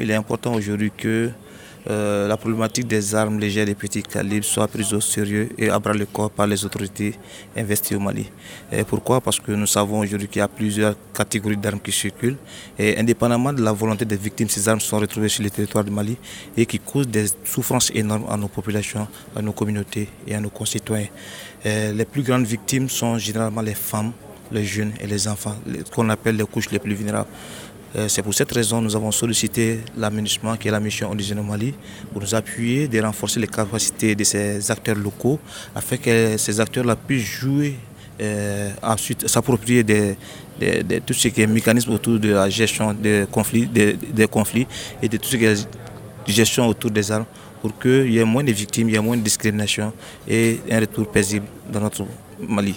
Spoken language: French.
Il est important aujourd'hui que euh, la problématique des armes légères et petits calibres soit prise au sérieux et à bras le corps par les autorités investies au Mali. Pourquoi? Parce que nous savons aujourd'hui qu'il y a plusieurs catégories d'armes qui circulent et indépendamment de la volonté des victimes, ces armes sont retrouvées sur le territoire du Mali et qui causent des souffrances énormes à nos populations, à nos communautés et à nos concitoyens. les plus grandes victimes sont généralement les femmes, les jeunes et les enfants, qu'on appelle les couches les plus vulnérables. Euh, c'est pour cette raison que nous avons sollicité l'aménagement qui est la mission indigène au Mali pour nous appuyer de renforcer les capacités de ces acteurs locaux afin que ces acteurs-là puissent jouer euh, ensuite s'approprier de, tout ce qui est mécanisme autour de la gestion des conflits, des, conflits et de tout ce qui est gestion autour des armes pour qu'il y ait moins de victimes, il y ait moins de discrimination et un retour paisible dans notre Mali.